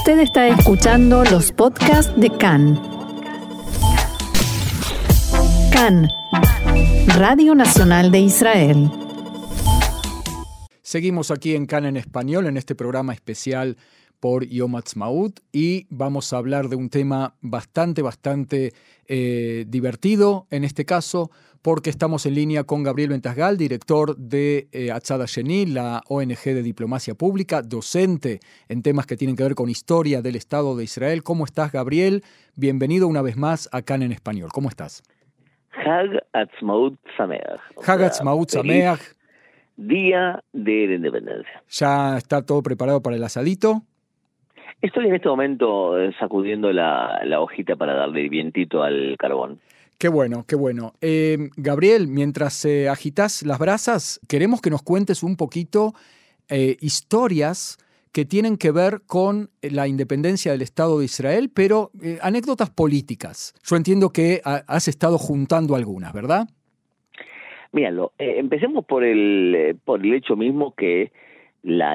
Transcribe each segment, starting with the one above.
Usted está escuchando los podcasts de CAN. CAN, Radio Nacional de Israel. Seguimos aquí en CAN en español en este programa especial por Yom Ha'atzmaut y vamos a hablar de un tema bastante, bastante eh, divertido en este caso, porque estamos en línea con Gabriel Ventasgal, director de eh, Achada Sheni, la ONG de diplomacia pública, docente en temas que tienen que ver con historia del Estado de Israel. ¿Cómo estás, Gabriel? Bienvenido una vez más a CAN en español. ¿Cómo estás? Hag Atzmaut Sameach. Hag Atzmaut Sameach. Día de la Independencia. ¿Ya está todo preparado para el asadito? Estoy en este momento eh, sacudiendo la, la hojita para darle vientito al carbón. Qué bueno, qué bueno. Eh, Gabriel, mientras eh, agitas las brasas, queremos que nos cuentes un poquito eh, historias que tienen que ver con la independencia del Estado de Israel, pero anécdotas políticas. Yo entiendo que ha- has estado juntando algunas, ¿verdad? Míralo, empecemos por el, por el hecho mismo que la,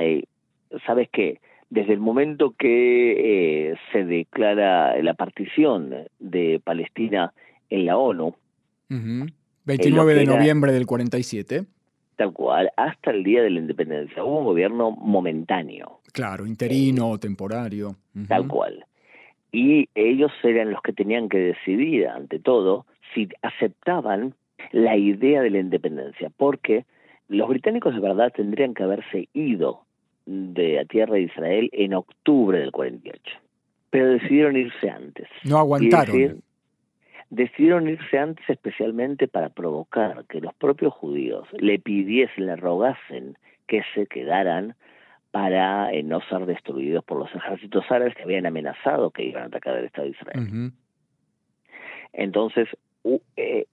¿sabes qué? Desde el momento que eh, se declara la partición de Palestina en la ONU, Ujú. 29 de era- noviembre del 47. tal cual, hasta el día de la independencia, hubo un gobierno momentáneo. Claro, interino, temporario. Ujú. tal cual. Y ellos eran los que tenían que decidir, ante todo, si aceptaban la idea de la independencia, porque los británicos de verdad tendrían que haberse ido de la tierra de Israel en octubre del 48, pero decidieron irse antes. No aguantaron. Decir, decidieron irse antes especialmente para provocar que los propios judíos le pidiesen, le rogasen que se quedaran para eh, no ser destruidos por los ejércitos árabes que habían amenazado que iban a atacar el Estado de Israel. Entonces, eh,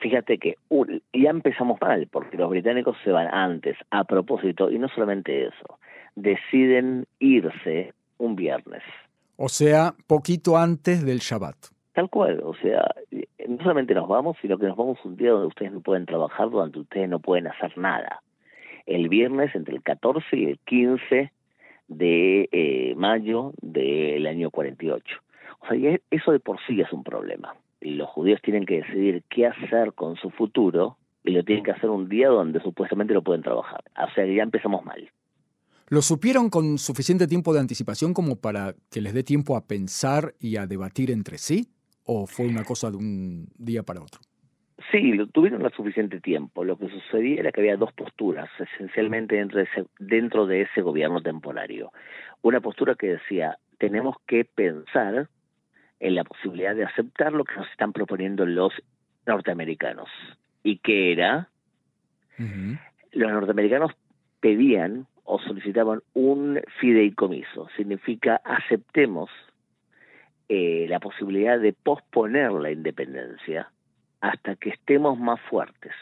fíjate que u- ya empezamos mal, porque los británicos se van antes, a propósito, y no solamente eso, deciden irse un viernes. O sea, poquito antes del Shabbat. Tal cual, o sea, no solamente nos vamos, sino que nos vamos un día donde ustedes no pueden trabajar, donde ustedes no pueden hacer nada. El viernes entre el 14 y el 15 de eh, mayo del año 48. O sea, eso de por sí es un problema. Los judíos tienen que decidir qué hacer con su futuro y lo tienen que hacer un día donde supuestamente no pueden trabajar. O sea, que ya empezamos mal. ¿Lo supieron con suficiente tiempo de anticipación como para que les dé tiempo a pensar y a debatir entre sí? ¿O fue una cosa de un día para otro? Sí, lo tuvieron lo suficiente tiempo. Lo que sucedía era que había dos posturas, esencialmente dentro de ese, dentro de ese gobierno temporario. Una postura que decía, tenemos que pensar en la posibilidad de aceptar lo que nos están proponiendo los norteamericanos. Y que era, los norteamericanos pedían o solicitaban un fideicomiso. Significa aceptemos eh, la posibilidad de posponer la independencia hasta que estemos más fuertes,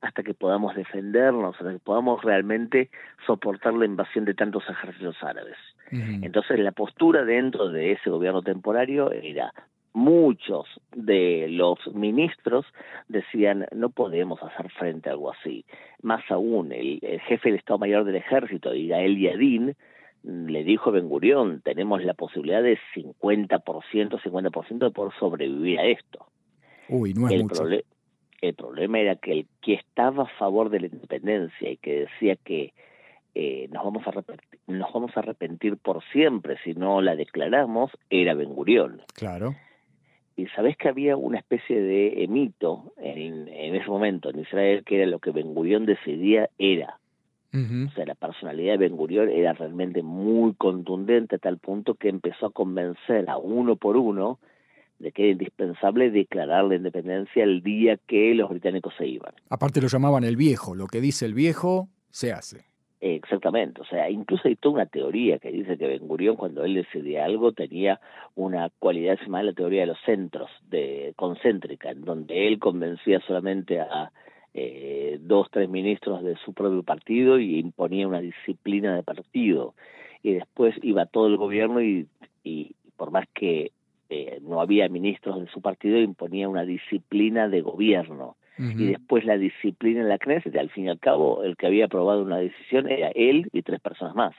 hasta que podamos defendernos, hasta que podamos realmente soportar la invasión de tantos ejércitos árabes. Entonces la postura dentro de ese gobierno temporario era muchos de los ministros decían no podemos hacer frente a algo así. Más aún, el, el jefe del Estado Mayor del Ejército, Igael Yadin, le dijo a Ben Gurión, tenemos la posibilidad de 50%, 50% de poder sobrevivir a esto. Uy, no es El, mucho. proble- el problema era que el que estaba a favor de la independencia y que decía que eh, nos, vamos a nos vamos a arrepentir por siempre si no la declaramos era Ben Gurión. Claro. Y sabés que había una especie de eh, mito en, en ese momento en Israel que era lo que Ben Gurión decidía era. O sea, la personalidad de Ben Gurión era realmente muy contundente a tal punto que empezó a convencer a uno por uno de que era indispensable declarar la independencia el día que los británicos se iban. Aparte lo llamaban el viejo. Lo que dice el viejo, se hace. Exactamente, o sea, incluso hay toda una teoría que dice que Ben Gurión cuando él decidía algo tenía una cualidad se llama la teoría de los centros, de concéntrica, en donde él convencía solamente a eh, dos, tres ministros de su propio partido y imponía una disciplina de partido. Y después iba todo el gobierno y, y por más que eh, no había ministros de su partido, imponía una disciplina de gobierno Y después la disciplina en la Knesset, al fin y al cabo, el que había aprobado una decisión era él y tres personas más.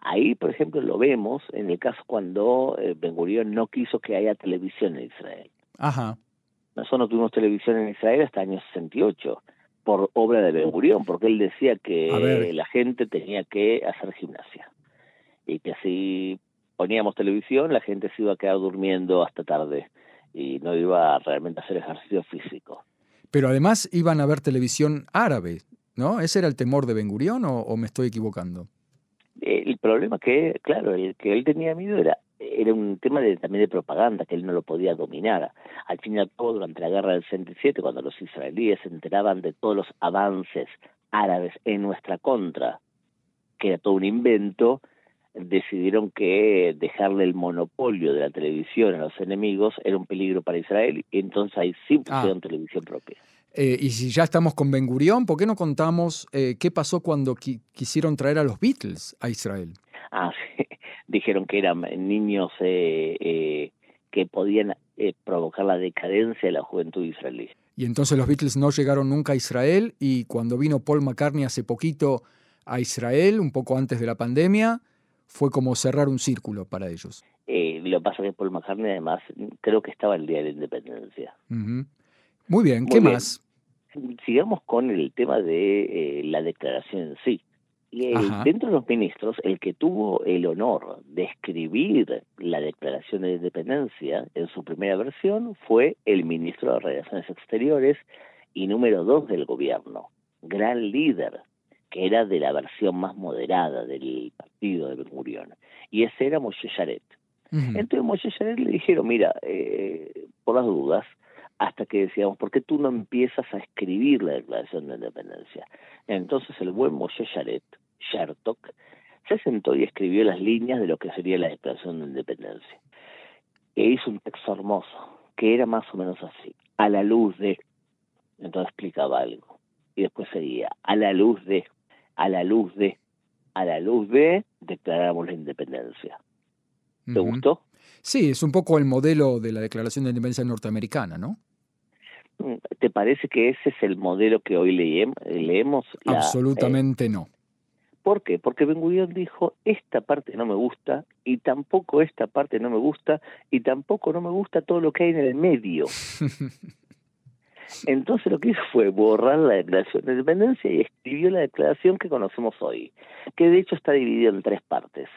Ahí, por ejemplo, lo vemos en el caso cuando eh, Ben Gurion no quiso que haya televisión en Israel. Ajá. Nosotros no tuvimos televisión en Israel hasta el año 68 por obra de Ben Gurion, porque él decía que la gente tenía que hacer gimnasia y que si poníamos televisión la gente se iba a quedar durmiendo hasta tarde y no iba realmente a hacer ejercicio físico. Pero además iban a ver televisión árabe, ¿no? ¿Ese era el temor de Ben Gurion o, me estoy equivocando? El problema que, claro, el que él tenía miedo era era un tema de, también de propaganda que él no lo podía dominar. Al fin y al cabo, durante la guerra del 67, cuando los israelíes se enteraban de todos los avances árabes en nuestra contra, que era todo un invento, decidieron que dejarle el monopolio de la televisión a los enemigos era un peligro para Israel y entonces ahí sí ah. pusieron televisión propia. Eh, y si ya estamos con Ben Gurión, ¿por qué no contamos eh, qué pasó cuando quisieron traer a los Beatles a Israel? Ah, sí. Dijeron que eran niños eh, que podían provocar la decadencia de la juventud israelí. Y entonces los Beatles no llegaron nunca a Israel y cuando vino Paul McCartney hace poquito a Israel, un poco antes de la pandemia, fue como cerrar un círculo para ellos. Eh, lo que pasa es que Paul McCartney además creo que estaba el día de la independencia. Muy bien, ¿qué más? Sigamos con el tema de eh, la declaración en sí. Y dentro de los ministros, el que tuvo el honor de escribir la Declaración de Independencia en su primera versión fue el ministro de Relaciones Exteriores y número dos del gobierno, gran líder que era de la versión más moderada del partido de Ben Gurion, y ese era Moshe Yaret. Entonces Moshe Yaret le dijeron, mira, eh, por las dudas, hasta que decíamos, ¿por qué tú no empiezas a escribir la Declaración de Independencia? Entonces el buen Moshe Yaret, Shertok, se sentó y escribió las líneas de lo que sería la Declaración de Independencia. E hizo un texto hermoso, que era más o menos así, a la luz de, entonces explicaba algo, y después seguía, a la luz de, a la luz de, a la luz de, declaramos la independencia. ¿Te gustó? Sí, es un poco el modelo de la Declaración de Independencia norteamericana, ¿no? Mm, ¿Te parece que ese es el modelo que hoy leemos? Absolutamente no. ¿Por qué? Porque Ben Gurion dijo, esta parte no me gusta, y tampoco esta parte no me gusta, y tampoco no me gusta todo lo que hay en el medio. Entonces lo que hizo fue borrar la declaración de independencia y escribió la declaración que conocemos hoy, que de hecho está dividida en tres partes.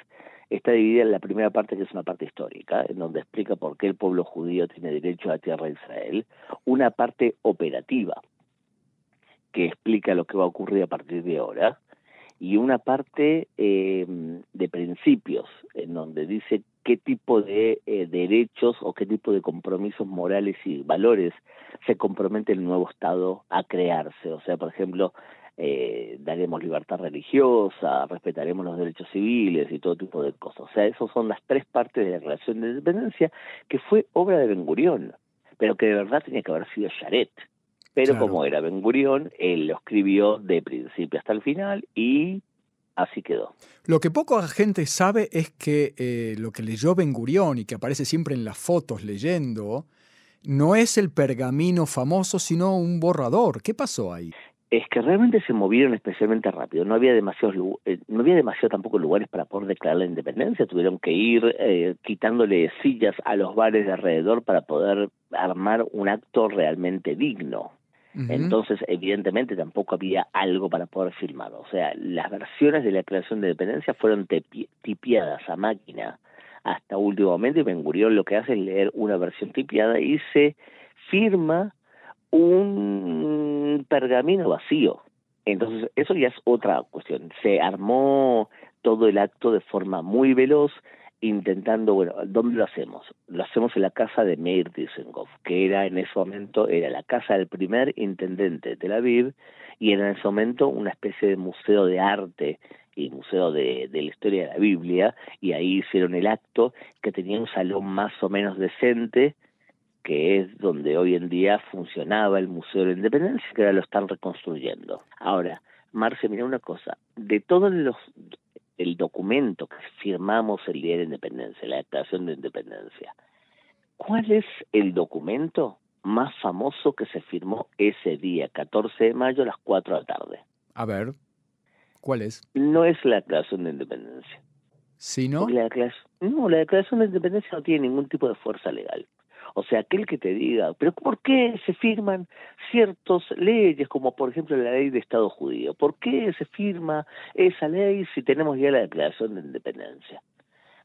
Está dividida en la primera parte, que es una parte histórica, en donde explica por qué el pueblo judío tiene derecho a la tierra de Israel. Una parte operativa, que explica lo que va a ocurrir a partir de ahora. Y una parte eh, de principios, en donde dice qué tipo de eh, derechos o qué tipo de compromisos morales y valores se compromete el nuevo Estado a crearse. O sea, por ejemplo, eh, daremos libertad religiosa, respetaremos los derechos civiles y todo tipo de cosas. O sea, esas son las tres partes de la relación de independencia que fue obra de Ben Gurión, pero que de verdad tenía que haber sido Charet. Pero como era Ben Gurión, él lo escribió de principio hasta el final y así quedó. Lo que poca gente sabe es que eh, lo que leyó Ben Gurión y que aparece siempre en las fotos leyendo, no es el pergamino famoso, sino un borrador. ¿Qué pasó ahí? Es que realmente se movieron especialmente rápido. No había demasiados, eh, no había demasiado tampoco lugares para poder declarar la independencia. Tuvieron que ir eh, quitándole sillas a los bares de alrededor para poder armar un acto realmente digno. Entonces, evidentemente, tampoco había algo para poder filmar. O sea, las versiones de la creación de dependencia fueron tipiadas a máquina hasta y Ben Gurión lo que hace es leer una versión tipiada y se firma un pergamino vacío. Entonces, eso ya es otra cuestión. Se armó todo el acto de forma muy veloz, intentando, bueno, ¿dónde lo hacemos? Lo hacemos en la casa de Meir Dizengoff, que era en ese momento, era la casa del primer intendente de Tel Aviv, y era en ese momento una especie de museo de arte y museo de, de la historia de la Biblia, y ahí hicieron el acto, que tenía un salón más o menos decente, que es donde hoy en día funcionaba el Museo de la Independencia, que ahora lo están reconstruyendo. Ahora, Marce, mira una cosa, de todos los el documento que firmamos el día de la independencia, la declaración de independencia. ¿Cuál es el documento más famoso que se firmó ese día, 14 de mayo a las 4 de la tarde? A ver, ¿cuál es? No es la declaración de independencia. ¿Sí, no? La no, la declaración de independencia no tiene ningún tipo de fuerza legal. O sea, aquel que te diga, pero ¿por qué se firman ciertas leyes, como por ejemplo la ley de Estado judío? ¿Por qué se firma esa ley si tenemos ya la declaración de independencia?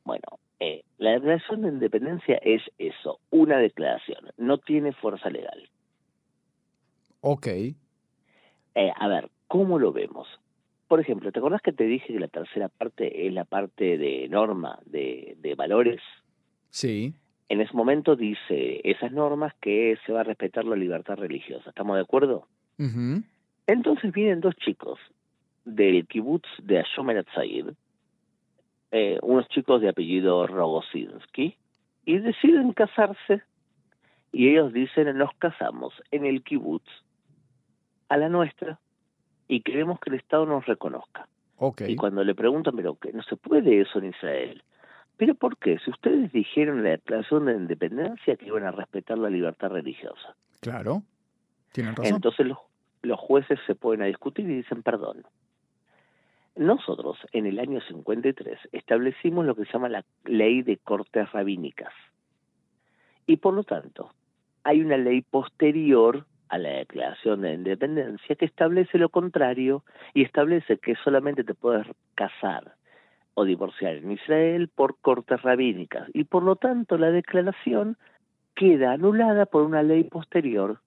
Bueno, eh, la declaración de independencia es eso, una declaración, no tiene fuerza legal. Ok. Eh, a ver, ¿cómo lo vemos? Por ejemplo, ¿te acordás que te dije que la tercera parte es la parte de norma, de, de valores? Sí en ese momento dice esas normas que se va a respetar la libertad religiosa. ¿Estamos de acuerdo? Entonces vienen dos chicos del kibutz de Ashomer eh, unos chicos de apellido Rogosinski, y deciden casarse. Y ellos dicen, nos casamos en el kibutz a la nuestra y queremos que el Estado nos reconozca. Okay. Y cuando le preguntan, pero que no se puede eso en Israel. ¿Pero por qué? Si ustedes dijeron en la declaración de independencia que iban a respetar la libertad religiosa. Claro, tienen razón. Entonces los, los jueces se pueden a discutir y dicen perdón. Nosotros, en el año 53, establecimos lo que se llama la ley de cortes rabínicas. Y por lo tanto, hay una ley posterior a la declaración de independencia que establece lo contrario y establece que solamente te puedes casar o divorciar en Israel por cortes rabínicas. Y por lo tanto la declaración queda anulada por una ley posterior.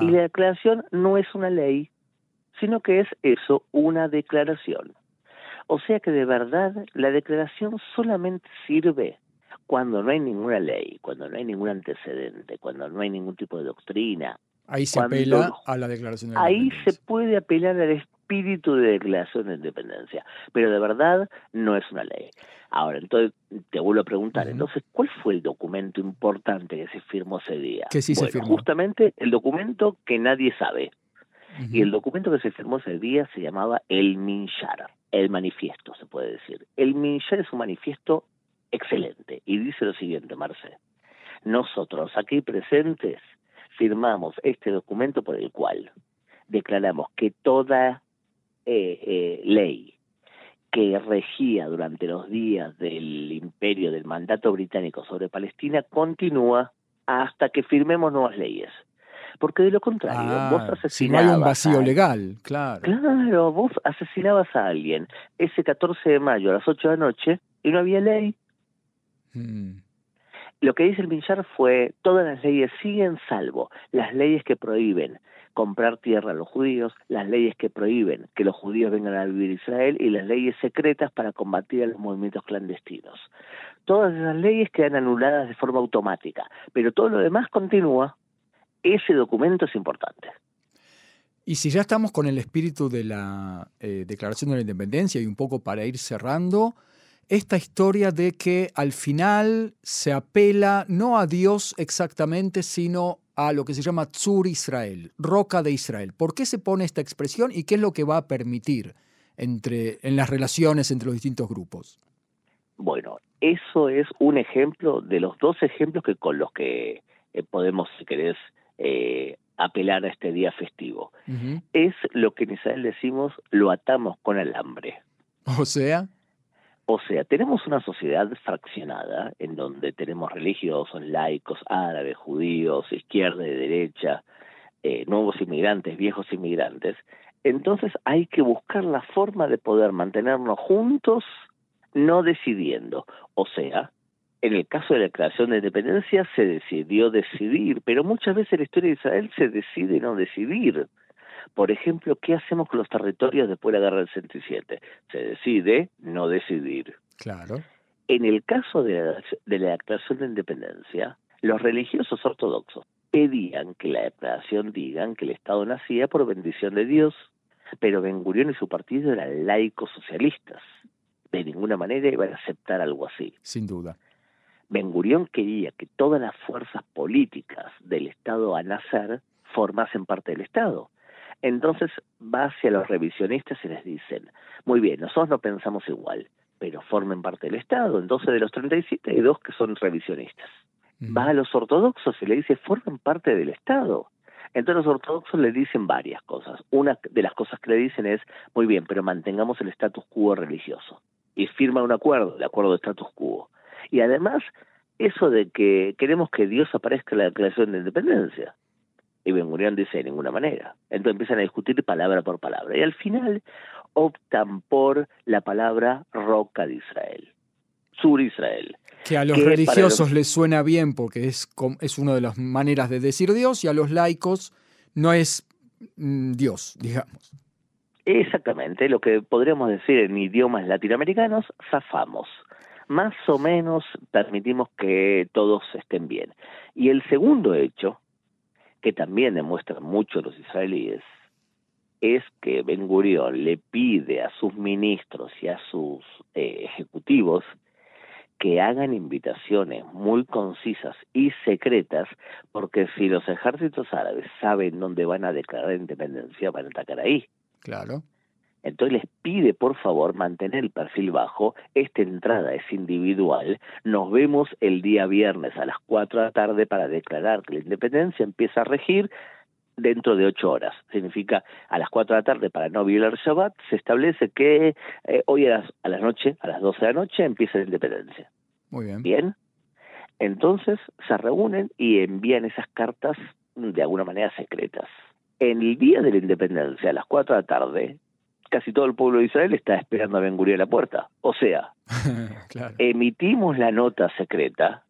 Y la declaración no es una ley sino que es eso una declaración. O sea que de verdad la declaración solamente sirve cuando no hay ninguna ley cuando no hay ningún antecedente cuando no hay ningún tipo de doctrina. Ahí se apela a la declaración de ahí se puede apelar al espíritu de declaración de independencia, pero de verdad no es una ley. Ahora, entonces te vuelvo a preguntar, entonces, ¿cuál fue el documento importante que se firmó ese día? Que sí se firmó. Justamente el documento que nadie sabe. Y el documento que se firmó ese día se llamaba el Minshar, el manifiesto, se puede decir. El Minshar es un manifiesto excelente y dice lo siguiente, Marce. Nosotros aquí presentes firmamos este documento por el cual declaramos que toda eh, eh, ley que regía durante los días del imperio del mandato británico sobre Palestina continúa hasta que firmemos nuevas leyes. Porque de lo contrario, ah, vos asesinabas. Si no hay un vacío legal, claro. Claro, vos asesinabas a alguien ese 14 de mayo a las 8 de la noche y no había ley. Mm. Lo que dice el Minchar fue: todas las leyes siguen salvo las leyes que prohíben comprar tierra a los judíos, las leyes que prohíben que los judíos vengan a vivir a Israel y las leyes secretas para combatir a los movimientos clandestinos. Todas esas leyes quedan anuladas de forma automática, pero todo lo demás continúa. Ese documento es importante. Y si ya estamos con el espíritu de la eh, Declaración de la Independencia y un poco para ir cerrando, esta historia de que al final se apela no a Dios exactamente, sino a lo que se llama Tzur Israel, roca de Israel. ¿Por qué se pone esta expresión y qué es lo que va a permitir entre, en las relaciones entre los distintos grupos? Bueno, eso es un ejemplo de los dos ejemplos que con los que eh, podemos, si querés, eh, apelar a este día festivo. Es lo que en Israel decimos, lo atamos con alambre. O sea. O sea, tenemos una sociedad fraccionada en donde tenemos religiosos, laicos, árabes, judíos, izquierda y derecha, eh, nuevos inmigrantes, viejos inmigrantes. Entonces hay que buscar la forma de poder mantenernos juntos, no decidiendo. O sea, en el caso de la declaración de independencia se decidió decidir, pero muchas veces en la historia de Israel se decide no decidir. Por ejemplo, ¿qué hacemos con los territorios después de la guerra del 67? Se decide no decidir. Claro. En el caso de la, de la declaración de independencia, los religiosos ortodoxos pedían que la declaración digan que el Estado nacía por bendición de Dios, pero Ben Gurión y su partido eran laicos socialistas. De ninguna manera iban a aceptar algo así. Sin duda. Ben Gurión quería que todas las fuerzas políticas del Estado a nacer formasen parte del Estado. Entonces va hacia los revisionistas y les dicen, muy bien, nosotros no pensamos igual, pero formen parte del Estado. Entonces de los 37 hay dos que son revisionistas. Va a los ortodoxos y le dice, formen parte del Estado. Entonces los ortodoxos le dicen varias cosas. Una de las cosas que le dicen es, muy bien, pero mantengamos el status quo religioso. y firma un acuerdo, el acuerdo de status quo. Y además, eso de que queremos que Dios aparezca en la declaración de independencia. Y Ben Gurión dice de ninguna manera. Entonces empiezan a discutir palabra por palabra. Y al final optan por la palabra roca de Israel. Sur Israel. Que a los religiosos les suena bien porque es, es una de las maneras de decir Dios y a los laicos no es mm, Dios, digamos. Exactamente, lo que podríamos decir en idiomas latinoamericanos, zafamos. Más o menos permitimos que todos estén bien. Y el segundo hecho que también demuestran mucho los israelíes, es que Ben Gurión le pide a sus ministros y a sus eh, ejecutivos que hagan invitaciones muy concisas y secretas, porque si los ejércitos árabes saben dónde van a declarar independencia, van a atacar ahí. Claro. Entonces les pide por favor mantener el perfil bajo, esta entrada es individual, nos vemos el día viernes a las 4 de la tarde para declarar que la independencia empieza a regir dentro de ocho horas. Significa a las 4 de la tarde para no violar Shabbat, se establece que eh, hoy a las, a las noche, a las 12 de la noche, empieza la independencia. Muy bien. Bien. Entonces se reúnen y envían esas cartas de alguna manera secretas. En el día de la independencia, a las 4 de la tarde, casi todo el pueblo de Israel está esperando a Ben Gurión a la puerta. O sea, emitimos la nota secreta,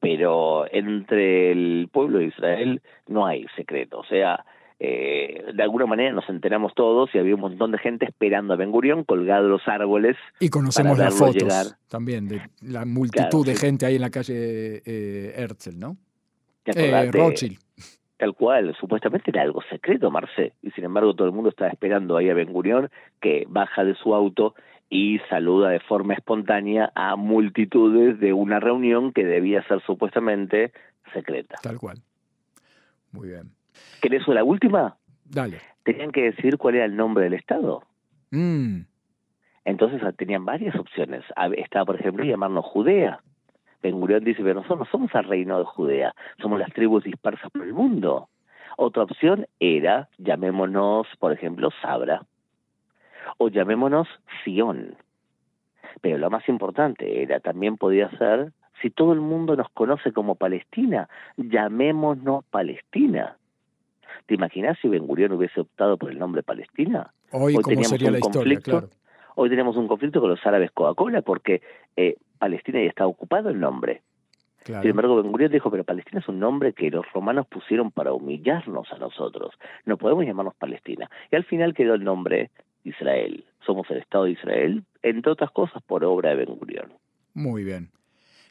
pero entre el pueblo de Israel no hay secreto. O sea, eh, de alguna manera nos enteramos todos y había un montón de gente esperando a Ben Gurión colgado en los árboles. Y conocemos las fotos también de la multitud de gente ahí en la calle eh, Herzl, ¿no? Eh, Rothschild tal cual, supuestamente era algo secreto, Marcé, y sin embargo todo el mundo estaba esperando ahí a Ben Gurión, que baja de su auto y saluda de forma espontánea a multitudes de una reunión que debía ser supuestamente secreta. Tal cual. Muy bien. ¿Querés la última? Dale. Tenían que decir cuál era el nombre del Estado. Mm. Entonces ah, tenían varias opciones. Estaba, por ejemplo, llamarnos Judea. Ben Gurión dice, pero nosotros no somos el reino de Judea, somos las tribus dispersas por el mundo. Otra opción era, llamémonos, por ejemplo, Sabra, o llamémonos Sión. Pero lo más importante era, también podía ser, si todo el mundo nos conoce como Palestina, llamémonos Palestina. ¿Te imaginas si Ben Gurión hubiese optado por el nombre Palestina? Hoy, ¿cómo sería la historia? Claro. Hoy tenemos un conflicto con los árabes Coca-Cola porque eh, Palestina ya está ocupado el nombre. Sin embargo, Ben Gurión dijo, pero Palestina es un nombre que los romanos pusieron para humillarnos a nosotros. No podemos llamarnos Palestina. Y al final quedó el nombre Israel. Somos el Estado de Israel, entre otras cosas por obra de Ben Gurión. Muy bien.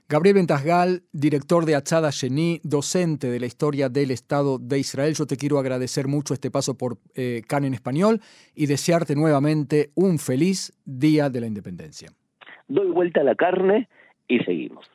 Gabriel Ventasgal, director de Achada Sheni, docente de la historia del Estado de Israel, yo te quiero agradecer mucho este paso por eh, CAN en español y desearte nuevamente un feliz Día de la Independencia. Doy vuelta a la carne y seguimos.